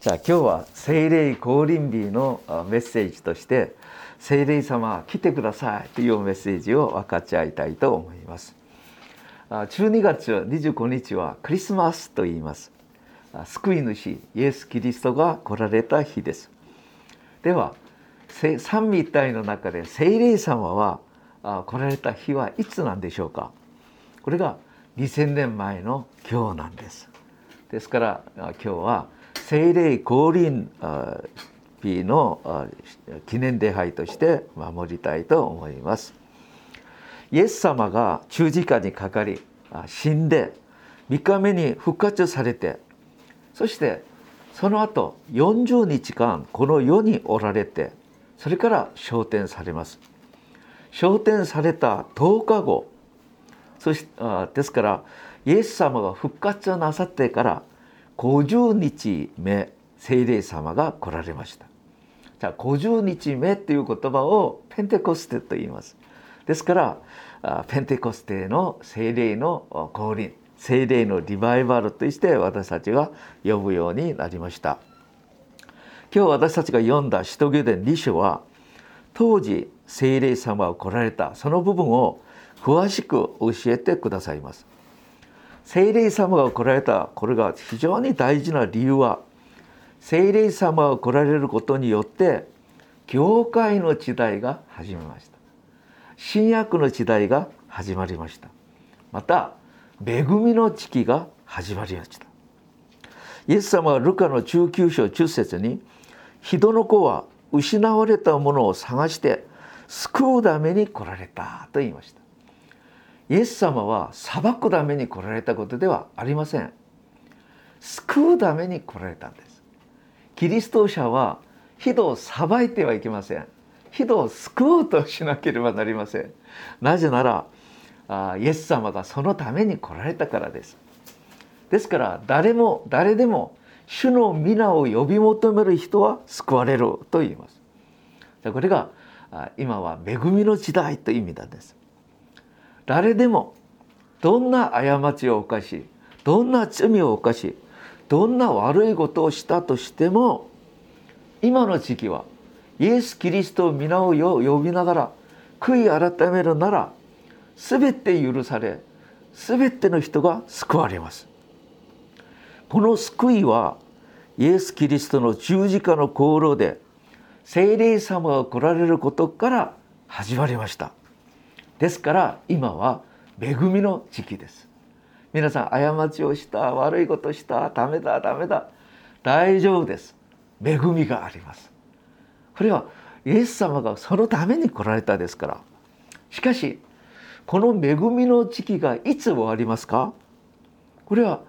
じゃあ今日は聖霊降臨日のメッセージとして聖霊様来てくださいというメッセージを分かち合いたいと思います。12月25日はクリスマスと言います。救い主イエス・キリストが来られた日です。では三位一体の中で聖霊様は来られた日はいつなんでしょうか？これが2000年前の今日なんです。ですから今日は聖霊降臨日の記念礼拝として守りたいと思います。イエス様が十字架にかかり死んで3日目に復活されてそしてその後40日間この世におられてそれから昇天されます。昇天された10日後そしですからイエス様が復活なさってから50日目聖霊様が来られました。じゃあ50日目っていう言葉をペンテコステと言います。ですからペンテコステの聖霊の降臨聖霊のリバイバルとして私たちが呼ぶようになりました。今日私たちが読んだ使徒行伝2書は当時聖霊様が来られたその部分を詳しく教えてくださいます。聖霊様が来られたこれが非常に大事な理由は聖霊様が来られることによって教会の時代が始まりました。新約の時代が始まりました。また恵みの時期が始まりました。イエス様はルカの19章10節に人の子は失われたものを探して救うために来られたと言いました。イエス様は裁くために来られたことではありません。救うために来られたんです。キリスト者は人を裁いてはいけません。人を救おうとしなければなりません。なぜならあイエス様がそのために来られたからです。ですから誰も誰でも主の皆を呼び求める人は救われると言います。これが今は恵みの時代という意味なんです。誰でもどんな過ちを犯しどんな罪を犯しどんな悪いことをしたとしても今の時期はイエス・キリストを皆を呼びながら悔い改めるなら全て許され全ての人が救われます。この救いはイエス・キリストの十字架の功労で聖霊様が来られることから始まりました。ですから今は恵みの時期です。皆さん過ちをした悪いことしたダメだダメだ大丈夫です。恵みがあります。これはイエス様がそのために来られたですから。しかしこの恵みの時期がいつ終わりますか？これは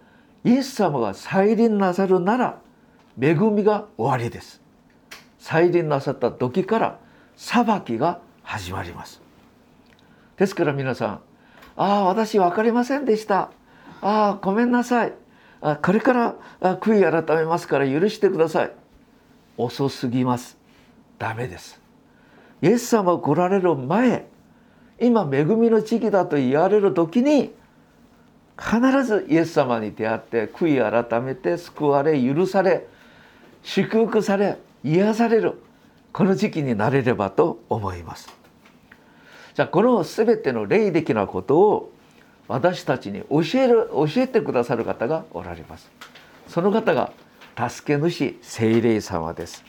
イエス様が再臨なさるなら恵みが終わりです。再臨なさった時から裁きが始まります。ですから皆さん「ああ私分かりませんでした」「ああごめんなさい」あ「これから悔い改めますから許してください」遅すぎます。ダメです。イエス様来られる前今恵みの時期だと言われる時に必ずイエス様に出会って悔い改めて救われ許され祝福され癒されるこの時期になれればと思います。じゃあこの全ての霊的なことを私たちに教える教えてくださる方がおられます。その方が助け主聖霊様です。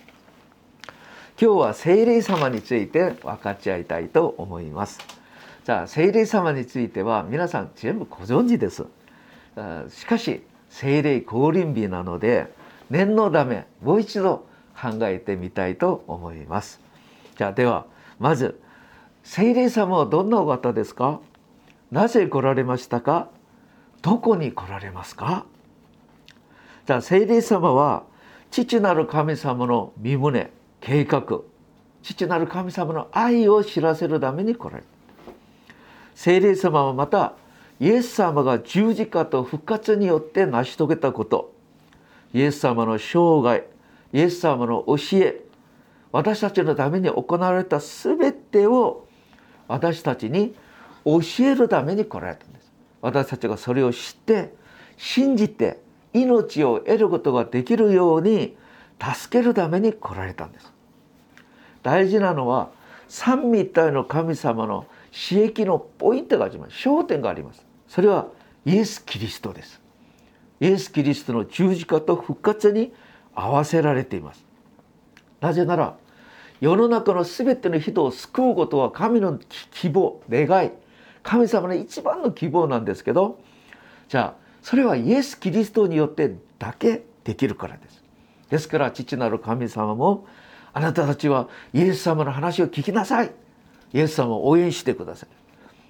今日は聖霊様について分かち合いたいと思います。じゃあ聖霊様については皆さん全部ご存知です。しかし聖霊降臨日なので念のためもう一度考えてみたいと思います。じゃあではまず聖霊様はどんなお方ですか？なぜ来られましたか？どこに来られますか？じゃあ聖霊様は父なる神様の身旨計画父なる神様の愛を知らせるために来られる聖霊様はまたイエス様が十字架と復活によって成し遂げたこと。イエス様の生涯イエス様の教え私たちのために行われた全てを私たちに教えるために来られたんです。私たちがそれを知って信じて命を得ることができるように助けるために来られたんです。大事なのは三位一体の神様の刺激のポイントがあります。焦点があります。それはイエス・キリストです。イエス・キリストの十字架と復活に合わせられています。なぜなら世の中の全ての人を救うことは神の希望願い。神様の一番の希望なんですけどじゃあそれはイエス・キリストによってだけできるからです。ですから父なる神様もあなたたちはイエス様の話を聞きなさい。イエス様を応援してください。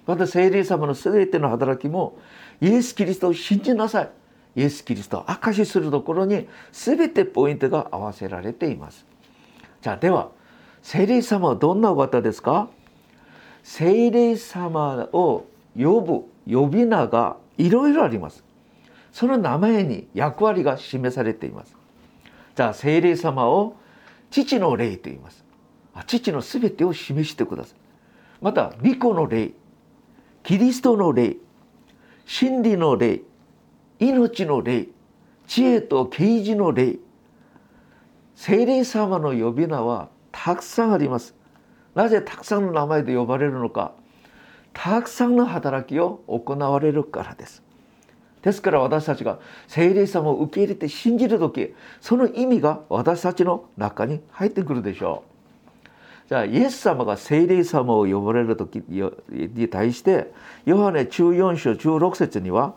また聖霊様の全ての働きもイエス・キリストを信じなさい。イエス・キリストを証しするところに全てポイントが合わせられています。じゃあでは聖霊様はどんなお方ですか？聖霊様を呼ぶ呼び名がいろいろあります。その名前に役割が示されています。じゃあ聖霊様を父の霊と言います。父のすべてを示してください。また御子の霊キリストの霊真理の霊命の霊知恵と啓示の霊。聖霊様の呼び名はたくさんあります。なぜたくさんの名前で呼ばれるのか。たくさんの働きを行われるからです。ですから私たちが聖霊様を受け入れて信じる時その意味が私たちの中に入ってくるでしょう。じゃあイエス様が聖霊様を呼ばれる時に対してヨハネ14章16節には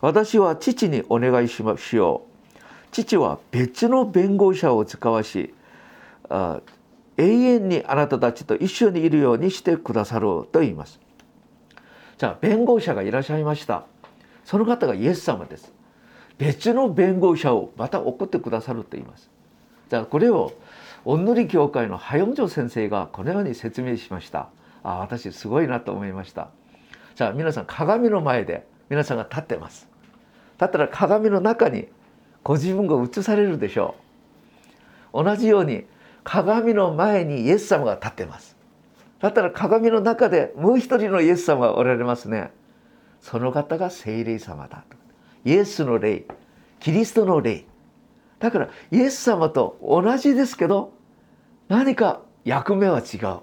私は父にお願いしましよう。父は別の弁護者を使わし永遠にあなたたちと一緒にいるようにしてくださると言います。じゃあ弁護者がいらっしゃいました。その方がイエス様です。別の弁護者をまた送ってくださると言います。じゃあこれをおんぬり教会のハヨンジョ先生がこのように説明しました。あ私すごいなと思いました。じゃあ皆さん鏡の前で皆さんが立ってます。立ったら鏡の中にご自分が映されるでしょう。同じように鏡の前にイエス様が立ってます。だったら鏡の中でもう一人のイエス様がおられますね。その方が聖霊様だと。イエスの霊。キリストの霊。だからイエス様と同じですけど何か役目は違う。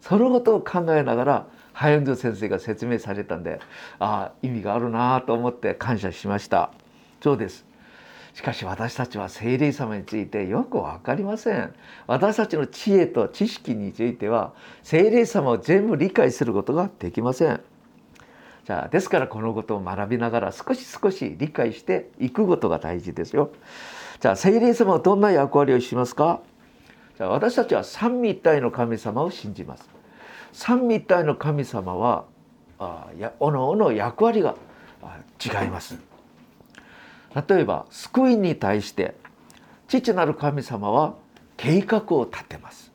そのことを考えながらハヨンド先生が説明されたんでああ意味があるなと思って感謝しました。そうです。しかし私たちは聖霊様についてよく分かりません私たちの知恵と知識については聖霊様を全部理解することができませんじゃあですからこのことを学びながら少し少し理解していくことが大事ですよ。じゃあ聖霊様はどんな役割をしますか？じゃあ私たちは三位一体の神様を信じます。三位一体の神様はあやおのおの役割が違います。例えば救いに対して父なる神様は計画を立てます。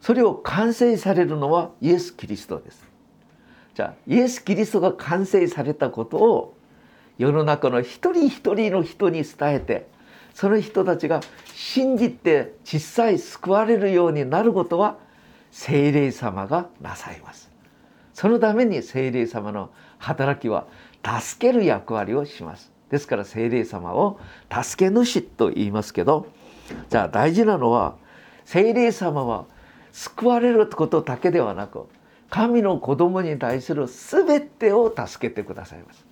それを完成されるのはイエス・キリストです。じゃあイエス・キリストが完成されたことを世の中の一人一人の人に伝えてその人たちが信じて実際救われるようになることは聖霊様がなさいますそのために聖霊様の働きは助ける役割をしますですから聖霊様を助け主と言いますけどじゃあ大事なのは聖霊様は救われることだけではなく神の子供に対する全てを助けてくださいます。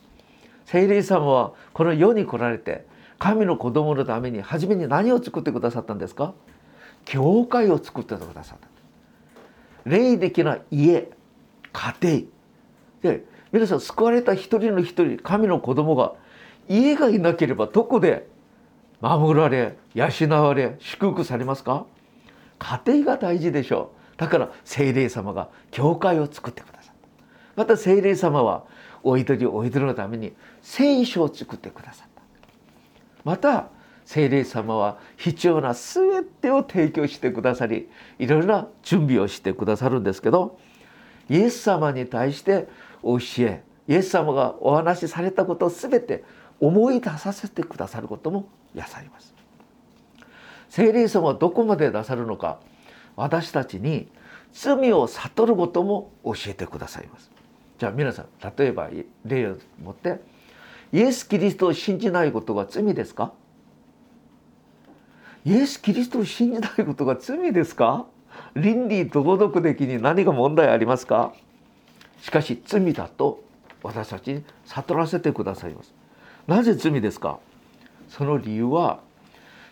聖霊様はこの世に来られて神の子供のために初めに何を作ってくださったんですか？教会を作ってくださった。霊的な家家庭。で皆さん救われた一人の一人神の子供が家がいなければどこで守られ養われ祝福されますか？家庭が大事でしょう。だから聖霊様が教会を作ってくださった。また聖霊様はお祈りお祈りのために聖書を作ってくださった。また聖霊様は必要な全てを提供してくださりいろいろな準備をしてくださるんですけどイエス様に対して教えイエス様がお話しされたことを全て思い出させてくださることもやさります。聖霊様はどこまで出さるのか私たちに罪を悟ることも教えてくださいます。じゃあ皆さん例えば例を持ってイエス・キリストを信じないことが罪ですか？イエス・キリストを信じないことが罪ですか？倫理道徳的に何が問題ありますか？しかし罪だと私たちに悟らせてくださいます。なぜ罪ですか？その理由は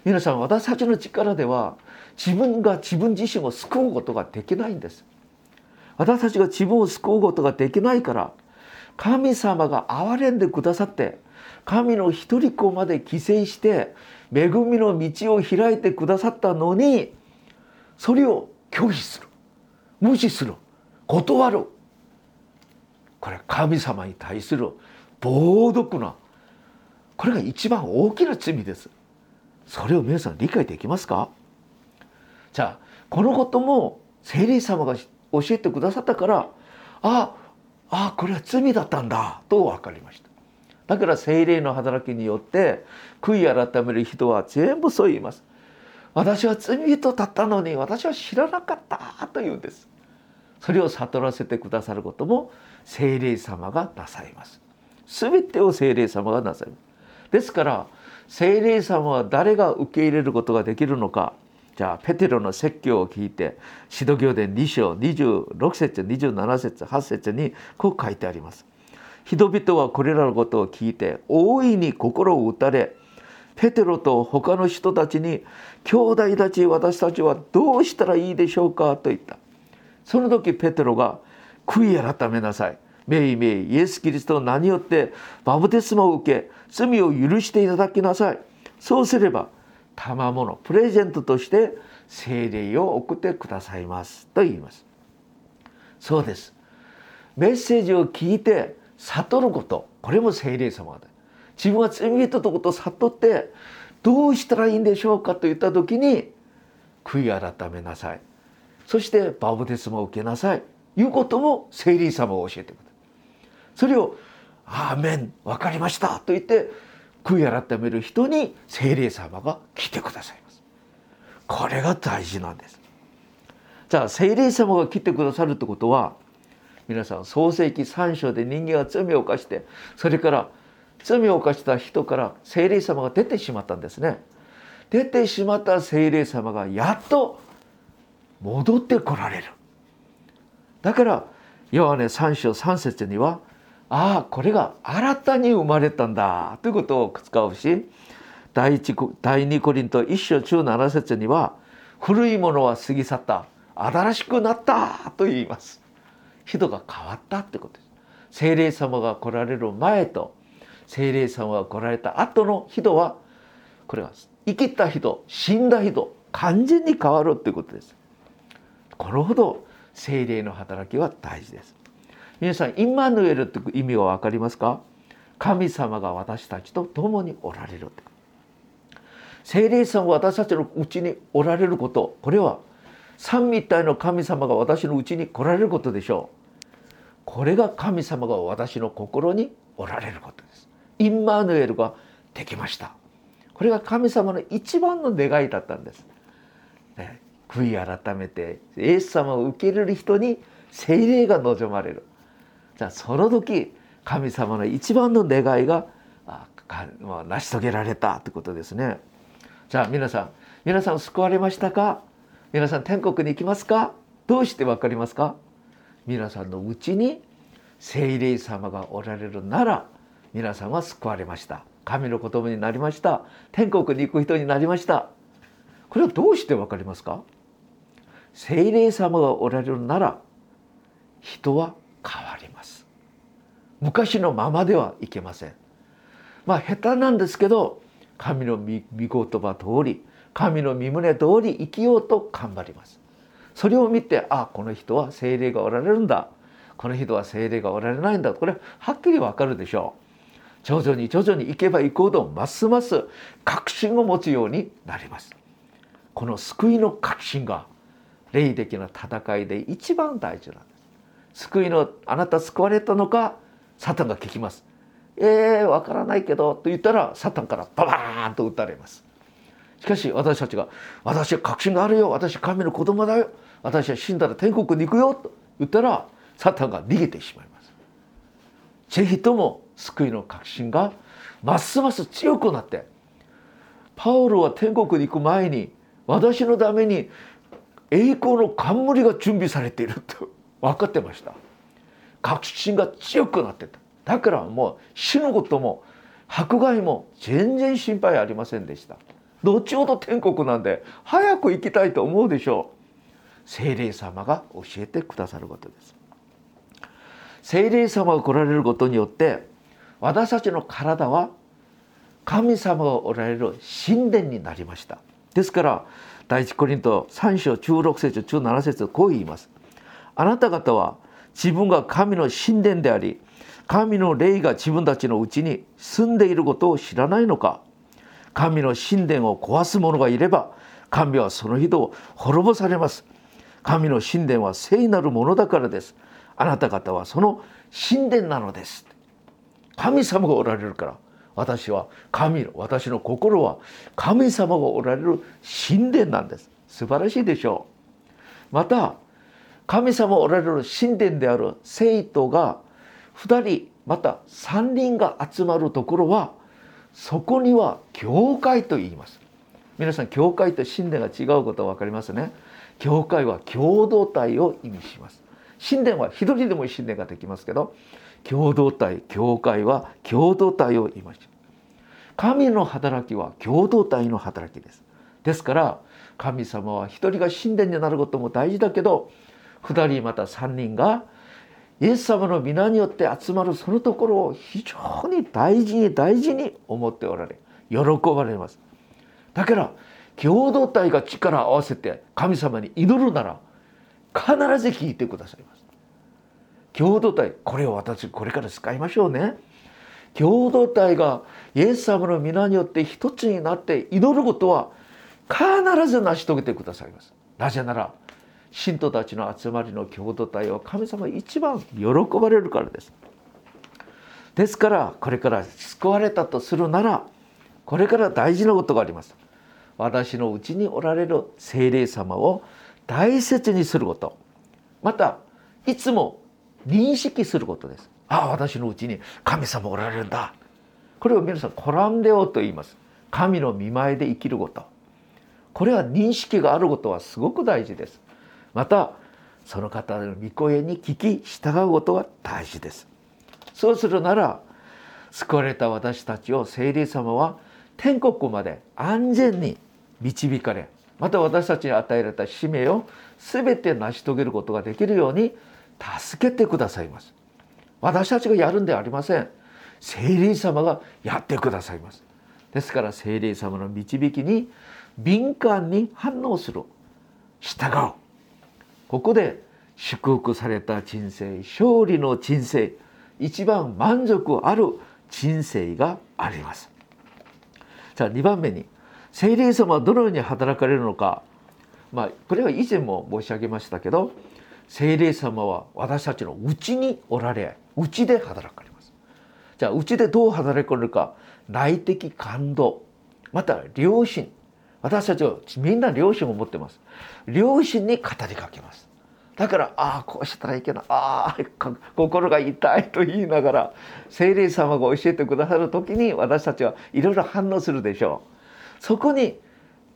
皆さん私たちの力では自分が自分自身を救うことができないんです。私たちが自分を救うことができないから神様が憐れんでくださって神の一人子まで犠牲して恵みの道を開いてくださったのにそれを拒否する。無視する。断る。これ神様に対する暴毒なこれが一番大きな罪です。それを皆さん理解できますか？じゃあこのことも聖霊様が教えてくださったからああこれは罪だったんだと分かりました。だから聖霊の働きによって悔い改める人は全部そう言います。私は罪人だったのに私は知らなかったというんです。それを悟らせてくださることも聖霊様がなさいます。全てを聖霊様がなさいます。ですから聖霊様は誰が受け入れることができるのかじゃあペテロの説教を聞いて指導行伝2章26節27節8節にこう書いてあります。人々はこれらのことを聞いて大いに心を打たれペテロと他の人たちに「兄弟たち私たちはどうしたらいいでしょうか?」と言った。その時ペテロが「悔い改めなさい」「めいめいイエス・キリストの名によってバブテスマを受け罪を許していただきなさい」そうすれば賜物プレゼントとして聖霊を送ってくださいますと言いますそうですメッセージを聞いて悟ることこれも聖霊様で自分は罪人とことを悟ってどうしたらいいんでしょうかと言った時に悔い改めなさいそしてバブテスマを受けなさいいうことも聖霊様を教えてくれるそれを「アーメン分かりました」と言って悔い改める人に聖霊様が来てくださいます。これが大事なんです。じゃあ聖霊様が来てくださるってことは皆さん創世記3章で人間が罪を犯してそれから罪を犯した人から聖霊様が出てしまったんですね。出てしまった聖霊様がやっと戻ってこられる。だからヨハネ3章3節にはああこれが新たに生まれたんだ。ということを使うし第一第二コリント一章中七節には古いものは過ぎ去った。新しくなった。と言います。人が変わったってことです。精霊様が来られる前と精霊様が来られた後の人はこれは生きた人死んだ人完全に変わるっていうことです。これほど精霊の働きは大事です。皆さんイマヌエルって意味は分かりますか？神様が私たちと共におられる。聖霊さんは私たちのうちにおられること。これは三位一体の神様が私のうちに来られることでしょう。これが神様が私の心におられることです。インマヌエルができました。これが神様の一番の願いだったんです、ね、悔い改めてイエス様を受け入れる人に聖霊が望まれる。じゃあその時神様の一番の願いが成し遂げられたということですね。じゃあ皆さん皆さん救われましたか？皆さん天国に行きますか？どうして分かりますか？皆さんのうちに聖霊様がおられるなら皆さんは救われました。神の言葉になりました。天国に行く人になりました。これはどうして分かりますか？聖霊様がおられるなら人は昔のままではいけません。まあ下手なんですけど神の御言葉通り神の御胸通り生きようと頑張ります。それを見てあこの人は精霊がおられるんだ。この人は精霊がおられないんだ。これはっきりわかるでしょう。徐々に徐々に行けば行くほどますます確信を持つようになります。この救いの確信が霊的な戦いで一番大事なんです。救いのあなた救われたのかサタンが聞きます。えー、わからないけどと言ったらサタンからババーンと撃たれます。しかし私たちが「私は確信があるよ私は神の子供だよ私は死んだら天国に行くよ」と言ったらサタンが逃げてしまいます。ぜひとも救いの確信がますます強くなってパウロは天国に行く前に私のために栄光の冠が準備されていると分かってました確信が強くなってた。だからもう死ぬことも迫害も全然心配ありませんでした。後ほど天国なんで早く行きたいと思うでしょう。精霊様が教えてくださることです。精霊様が来られることによって私たちの体は神様がおられる神殿になりました。ですから第一コリント3章16節17節こう言います。あなた方は自分が神の神殿であり神の霊が自分たちのうちに住んでいることを知らないのか神の神殿を壊す者がいれば神はその人を滅ぼされます神の神殿は聖なるものだからですあなた方はその神殿なのです神様がおられるから私は神の私の心は神様がおられる神殿なんです素晴らしいでしょうまた神様おられる神殿である生徒が2人また3人が集まるところはそこには教会と言います。皆さん教会と神殿が違うことは分かりますね。教会は共同体を意味します。神殿は一人でも神殿ができますけど共同体教会は共同体を言いました神の働きは共同体の働きです。ですから神様は一人が神殿になることも大事だけど二人また三人がイエス様の皆によって集まるそのところを非常に大事に大事に思っておられ喜ばれます。だから共同体が力を合わせて神様に祈るなら必ず聞いてくださいます。共同体これを私これから使いましょうね。共同体がイエス様の皆によって一つになって祈ることは必ず成し遂げてくださいます。なぜなら信徒たちの集まりの共同体を神様一番喜ばれるからです。ですからこれから救われたとするならこれから大事なことがあります。私のうちにおられる精霊様を大切にすること。またいつも認識することです。ああ私のうちに神様おられるんだ。これを皆さんコランデオと言います。神の見前で生きること。これは認識があることはすごく大事です。またその方の御声に聞き従うことが大事です。そうするなら救われた私たちを聖霊様は天国まで安全に導かれまた私たちに与えられた使命を全て成し遂げることができるように助けてくださいます。私たちがやるんではありません。聖霊様がやってくださいます。ですから聖霊様の導きに敏感に反応する。従う。ここで祝福された人生勝利の人生一番満足ある人生があります。じゃあ2番目に聖霊様はどのように働かれるのか。まあこれは以前も申し上げましたけど聖霊様は私たちのうちにおられうちで働かれます。じゃあうちでどう働かれるか。内的感動また良心。私たちはみんな良心を持ってます。良心に語りかけます。だからああこうしたらいけないああ心が痛いと言いながら聖霊様が教えてくださる時に私たちはいろいろ反応するでしょう。そこに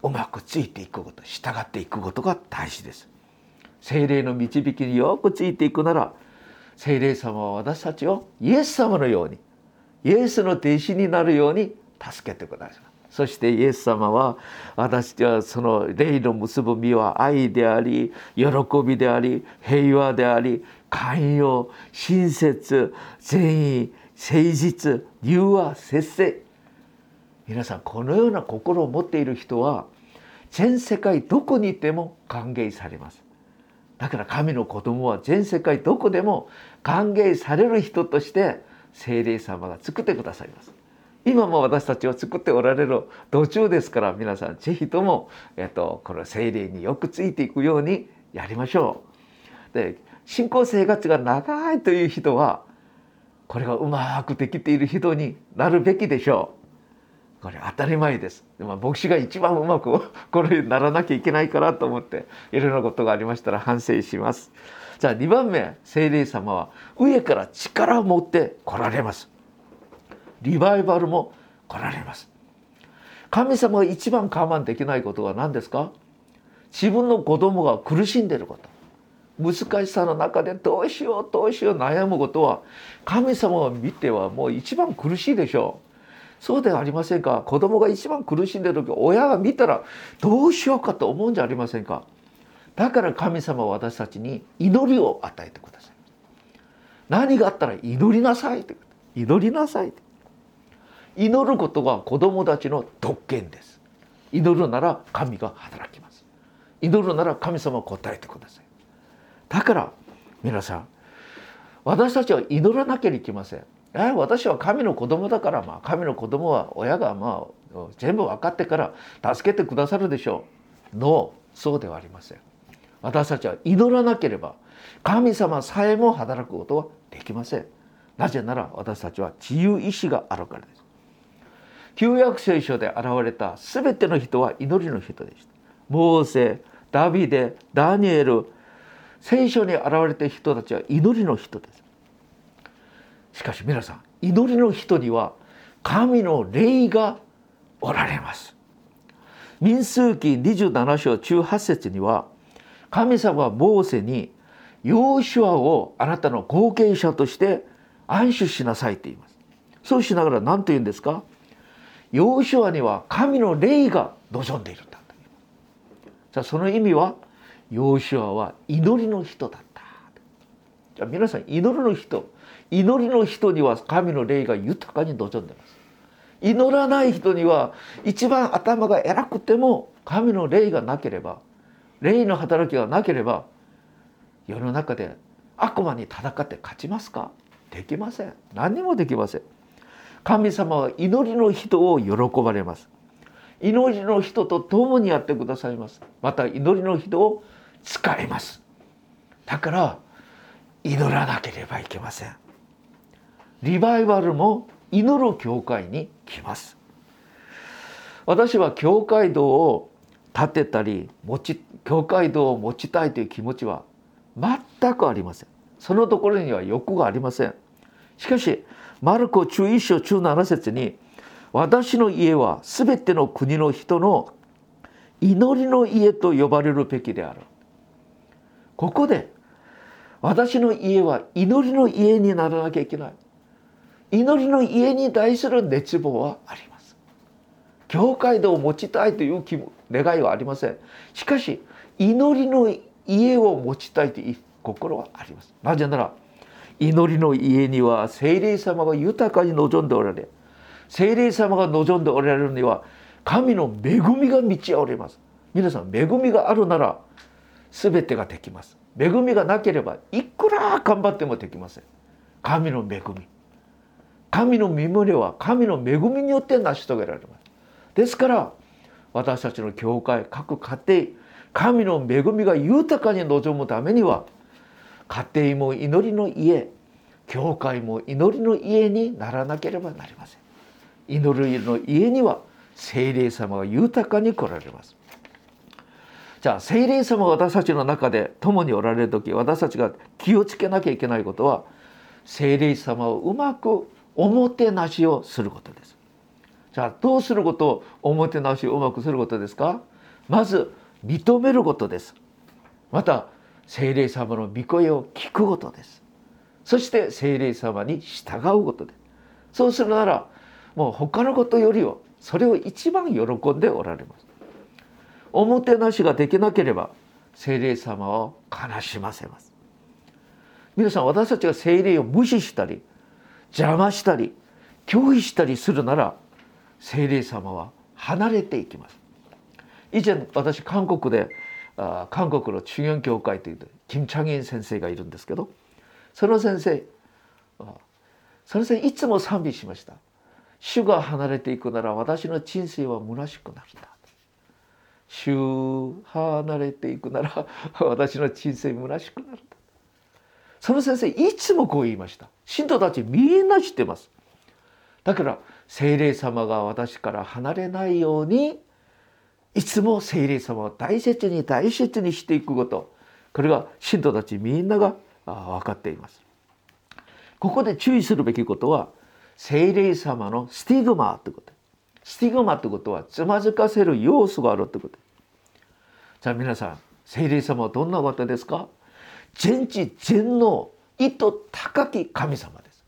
うまくついていくこと従っていくことが大事です。聖霊の導きによくついていくなら聖霊様は私たちをイエス様のようにイエスの弟子になるように助けてください。そしてイエス様は私はその霊の結ぶ実は愛であり喜びであり平和であり寛容親切善意誠実柔和節制。皆さんこのような心を持っている人は全世界どこにいても歓迎されます。だから神の子供は全世界どこでも歓迎される人として聖霊様が作ってくださいます。今も私たちを作っておられる途中ですから皆さん是非とも、えっと、この聖霊によくついていくようにやりましょう。で信仰生活が長いという人はこれがうまくできている人になるべきでしょう。これ当たり前です。でも牧師が一番うまくこれにならなきゃいけないからと思っていろんなことがありましたら反省します。じゃあ2番目聖霊様は上から力を持って来られます。リバイバルも来られます。神様が一番我慢できないことは何ですか？自分の子供が苦しんでいること。難しさの中でどうしようどうしよう悩むことは神様を見てはもう一番苦しいでしょう。そうではありませんか？子供が一番苦しんでる時親が見たらどうしようかと思うんじゃありませんか？だから神様は私たちに祈りを与えてください。何があったら祈りなさいって祈りなさいって。祈ることが子供たちの特権です祈るなら神が働きます祈るなら神様を答えてくださいだから皆さん私たちは祈らなきゃいけません私は神の子供だからまあ神の子供は親がまあ全部分かってから助けてくださるでしょう。のそうではありません。私たちは祈らなければ神様さえも働くことはできません。なぜなら私たちは自由意志があるからです。旧約聖書で現れた全ての人は祈りの人でした。モーセ、ダビデ、ダニエル、聖書に現れた人たちは祈りの人です。しかし皆さん祈りの人には神の霊がおられます。民数記27章18節には神様はモーセにヨーシュアをあなたの後継者として安守しなさいと言います。そうしながら何と言うんですか？ヨーシュアには神の霊が望んでいるんだ。じゃあその意味はヨーシュアは祈りの人だった。じゃあ皆さん祈りの人祈りの人には神の霊が豊かに望んでます。祈らない人には一番頭が偉くても神の霊がなければ霊の働きがなければ世の中で悪魔に戦って勝ちますか？できません。何にもできません。神様は祈りの人を喜ばれます。祈りの人と共にやってくださいます。また祈りの人を使います。だから祈らなければいけません。リバイバルも祈る教会に来ます。私は教会堂を建てたり持ち教会堂を持ちたいという気持ちは全くありません。そのところには欲がありません。しかしマルコ11章17節に私の家は全ての国の人の祈りの家と呼ばれるべきである。ここで私の家は祈りの家にならなきゃいけない。祈りの家に対する熱望はあります。教会堂を持ちたいという願いはありません。しかし祈りの家を持ちたいという心はあります。なぜなら祈りの家には聖霊様が豊かに望んでおられ聖霊様が望んでおられるには神の恵みが満ち溢れます。皆さん恵みがあるなら全てができます。恵みがなければいくら頑張ってもできません。神の恵み。神の身胸は神の恵みによって成し遂げられます。ですから私たちの教会各家庭神の恵みが豊かに望むためには家庭も祈りの家教会も祈りの家にならなければなりません祈りの家には聖霊様が豊かに来られますじゃあ聖霊様が私たちの中で共におられる時私たちが気をつけなきゃいけないことは聖霊様をうまくおもてなしをすることです。じゃあどうすることをおもてなしをうまくすることですか？まず認めることです。また聖霊様の御声を聞くことです。そして聖霊様に従うことです。そうするならもう他のことよりはそれを一番喜んでおられます。おもてなしができなければ聖霊様を悲しませます皆さん私たちが聖霊を無視したり邪魔したり拒否したりするなら聖霊様は離れていきます以前私韓国であ韓国の中原教会というキム・チャギン先生がいるんですけどその先生その先生いつも賛美しました主が離れていくなら私の人生は虚しくなるんだ主離れていくなら私の人生虚しくなるんだその先生いつもこう言いました信徒たちみんな知ってますだから聖霊様が私から離れないようにいつも聖霊様を大切に大切にしていくこと。これが信徒たちみんなが分かっています。ここで注意するべきことは聖霊様のスティグマということ。スティグマってことはつまずかせる要素があるってこと。じゃあ皆さん聖霊様はどんな方ですか？全知全能意図高き神様です。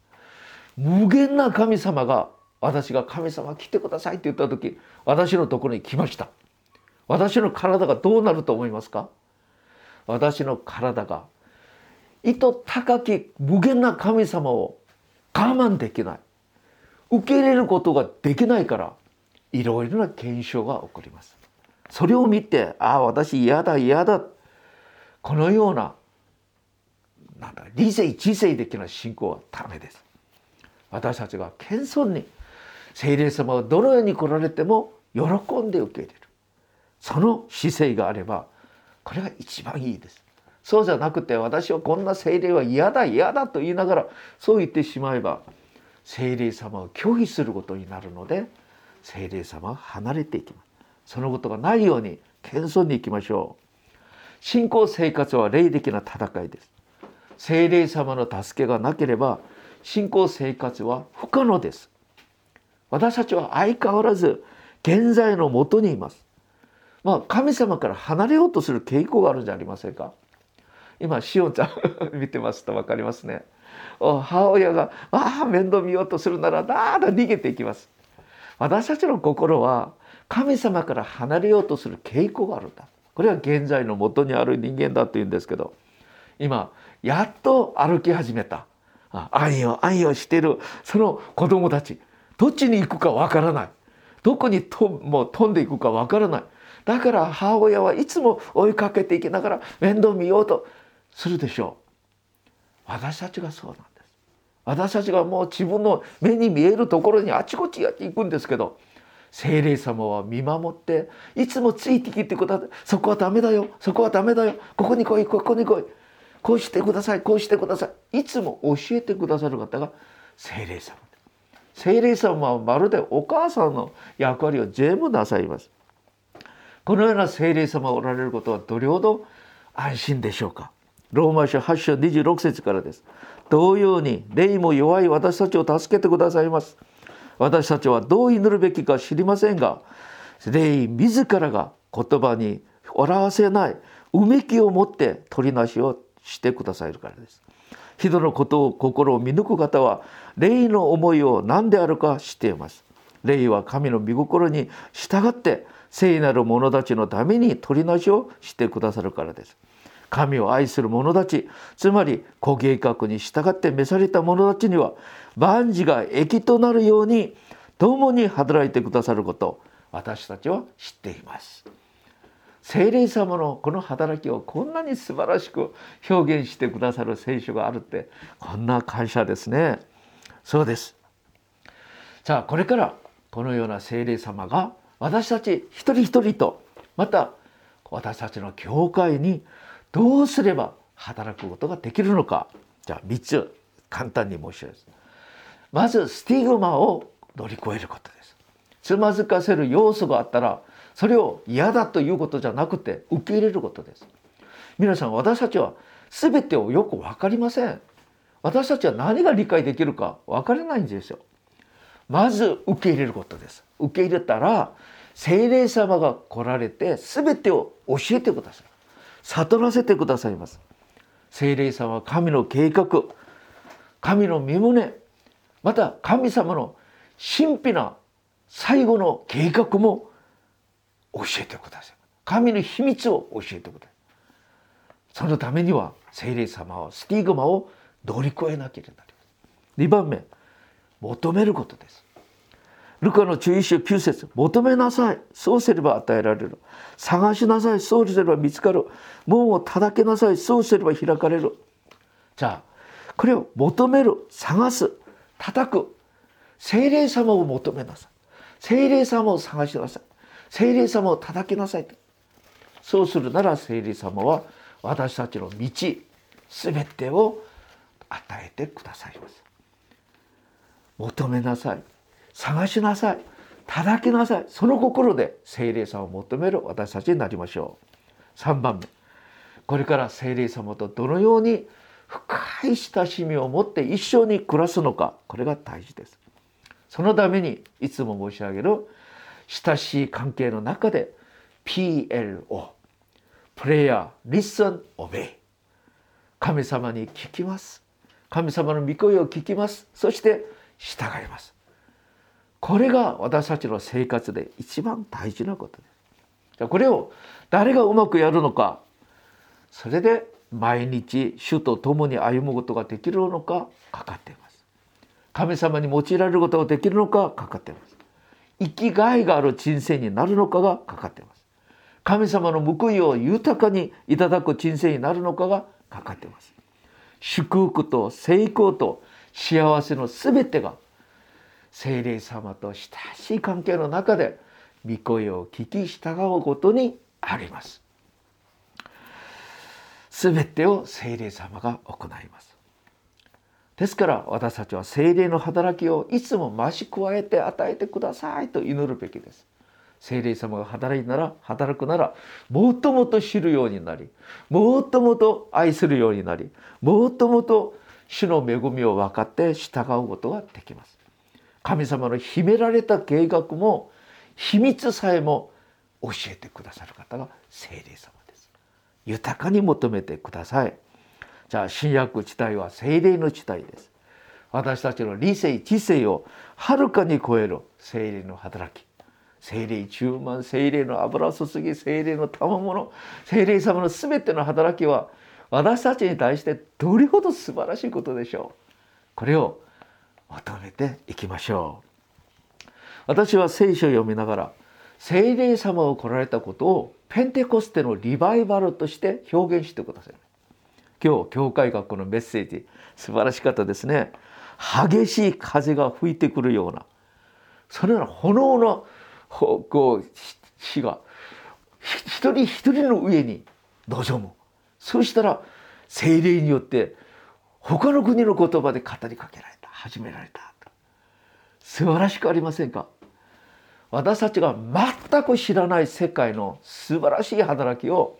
無限な神様が私が神様来てくださいって言った時私のところに来ました。私の体がどうなると思いますか？私の体が意図高き無限な神様を我慢できない。受け入れることができないからいろいろな現象が起こります。それを見てああ私嫌だ嫌だ。このようななんだ理性知性的な信仰はダメです。私たちが謙遜に聖霊様がどのように来られても喜んで受け入れる。その姿勢があればこれが一番いいです。そうじゃなくて私はこんな聖霊は嫌だ嫌だと言いながらそう言ってしまえば聖霊様を拒否することになるので聖霊様は離れていきます。そのことがないように謙遜にいきましょう。信仰生活は霊的な戦いです。聖霊様の助けがなければ信仰生活は不可能です。私たちは相変わらず現在のもとにいます。まあ神様から離れようとする傾向があるんじゃありませんか？今しおんちゃん見てますと分かりますね。母親が「ああ面倒見ようとするならだーだ逃げていきます」私たちの心は神様から離れようとする傾向があるんだ。これは現在の元にある人間だというんですけど。今やっと歩き始めた。愛を愛をしているその子供たち。どっちに行くかわからない。どこにともう飛んでいくかわからない。だから母親はいつも追いかけていきながら面倒見ようとするでしょう。私たちがそうなんです。私たちがもう自分の目に見えるところにあちこちやっていくんですけど精霊様は見守っていつもついてきてくださいそこはダメだよそこはダメだよここに来いここに来いこうしてくださいこうしてくださいいつも教えてくださる方が精霊様。精霊様はまるでお母さんの役割を全部なさいます。このような精霊様がおられることはどれほど安心でしょうか。ローマ書8章26節からです。同様に霊も弱い私たちを助けてくださいます。私たちはどう祈るべきか知りませんが霊自らが言葉に表せないうめきを持って取りなしをしてくださるからです。人のことを心を見抜く方は霊の思いを何であるか知っています。霊は神の御心に従って聖なる者たちのために取りなしをしてくださるからです。神を愛する者たちつまりご計画に従って召された者たちには万事が益となるように共に働いてくださること私たちは知っています。聖霊様のこの働きをこんなに素晴らしく表現してくださる聖書があるってこんな感謝ですね。そうです。さあこれからこのような聖霊様が私たち一人一人とまた私たちの教会にどうすれば働くことができるのか。じゃあ3つ簡単に申し上げます。まずスティグマを乗り越えることです。つまずかせる要素があったらそれを嫌だということじゃなくて受け入れることです。皆さん私たちは全てをよく分かりません。私たちは何が理解できるか分からないんですよ。まず受け入れることです。受け入れたら精霊様が来られて全てを教えてください。悟らせてくださいます。聖霊様は神の計画神の身旨また神様の神秘な最後の計画も教えてください。神の秘密を教えてください。そのためには聖霊様はスティグマを乗り越えなければなりません。2番目求めることです。ルカの注意書9節求めなさい。そうすれば与えられる。探しなさい。そうすれば見つかる。門を叩けなさい。そうすれば開かれる。じゃあこれを求める。探す。叩く。精霊様を求めなさい。精霊様を探しなさい。精霊様を叩きなさい。そうするなら精霊様は私たちの道全てを与えてくださいます。求めなさい。探しなさい。叩きなさい。その心で聖霊さんを求める私たちになりましょう。3番目。これから聖霊様とどのように深い親しみを持って一緒に暮らすのか。これが大事です。そのためにいつも申し上げる。親しい関係の中で PLO prayer、listen、obey。神様に聞きます。神様の御声を聞きます。そして従います。これが私たちの生活で一番大事なことです。これを誰がうまくやるのかそれで毎日主と共に歩むことができるのかかかっています。神様に用いられることができるのかかかっています。生きがいがある人生になるのかがかかっています。神様の報いを豊かにいただく人生になるのかがかかっています。祝福と成功と幸せのすべてが聖霊様と親しい関係の中で御声を聞き従うことにあります。すべてを聖霊様が行います。ですから私たちは聖霊の働きをいつも増し加えて与えてくださいと祈るべきです。聖霊様が働いなら働くならもっともっと知るようになりもっともっと愛するようになりもっともっと主の恵みを分かって従うことができます。神様の秘められた計画も秘密さえも教えてくださる方が聖霊様です。豊かに求めてください。じゃあ新約地帯は精霊の地帯です。私たちの理性知性をはるかに超える精霊の働き。精霊充満精霊の油注ぎ精霊の賜物精霊様の全ての働きは私たちに対してどれほど素晴らしいことでしょう。これを求めていきましょう。私は聖書を読みながら聖霊様を来られたことをペンテコステのリバイバルとして表現してください。今日教会学校のメッセージ素晴らしかったですね。激しい風が吹いてくるようなそのような炎のこう火が一人一人の上に望む。そうしたら精霊によって他の国の言葉で語りかけられた始められた素晴らしくありませんか？私たちが全く知らない世界の素晴らしい働きを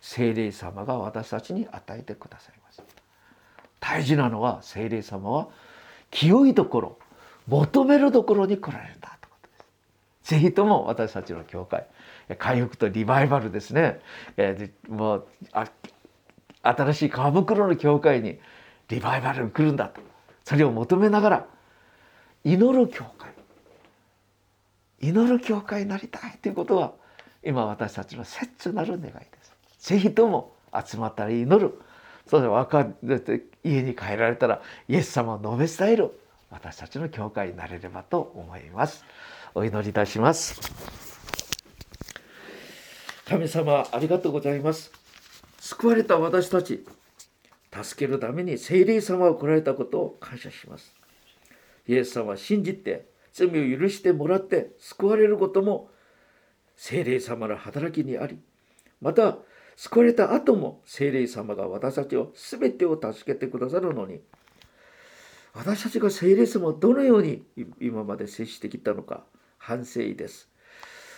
聖霊様が私たちに与えてくださいます。大事なのは聖霊様は清いところ求めるところに来られたということです。ぜひとも私たちの教会回復とリバイバルですね、えー、もう新しい川袋の教会にリバイバルが来るんだと。それを求めながら祈る教会祈る教会になりたいということは今私たちの切なる願いです。ぜひとも集まったら祈る。そして若家に帰られたらイエス様を述べ伝える私たちの教会になれればと思います。お祈りいたします。神様ありがとうございます。救われた私たち助けるために聖霊様を来られたことを感謝します。イエス様は信じて罪を許してもらって救われることも聖霊様の働きにありまた救われた後も聖霊様が私たちを全てを助けてくださるのに私たちが聖霊様をどのように今まで接してきたのか反省です。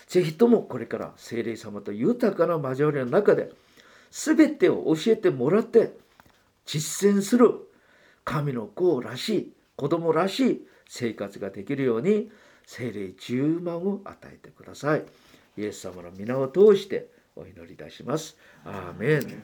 ぜひともこれから聖霊様と豊かな交わりの中で全てを教えてもらって実践する神の子らしい子供らしい生活ができるように精霊10万を与えてください。イエス様の皆を通してお祈りいたします。アーメン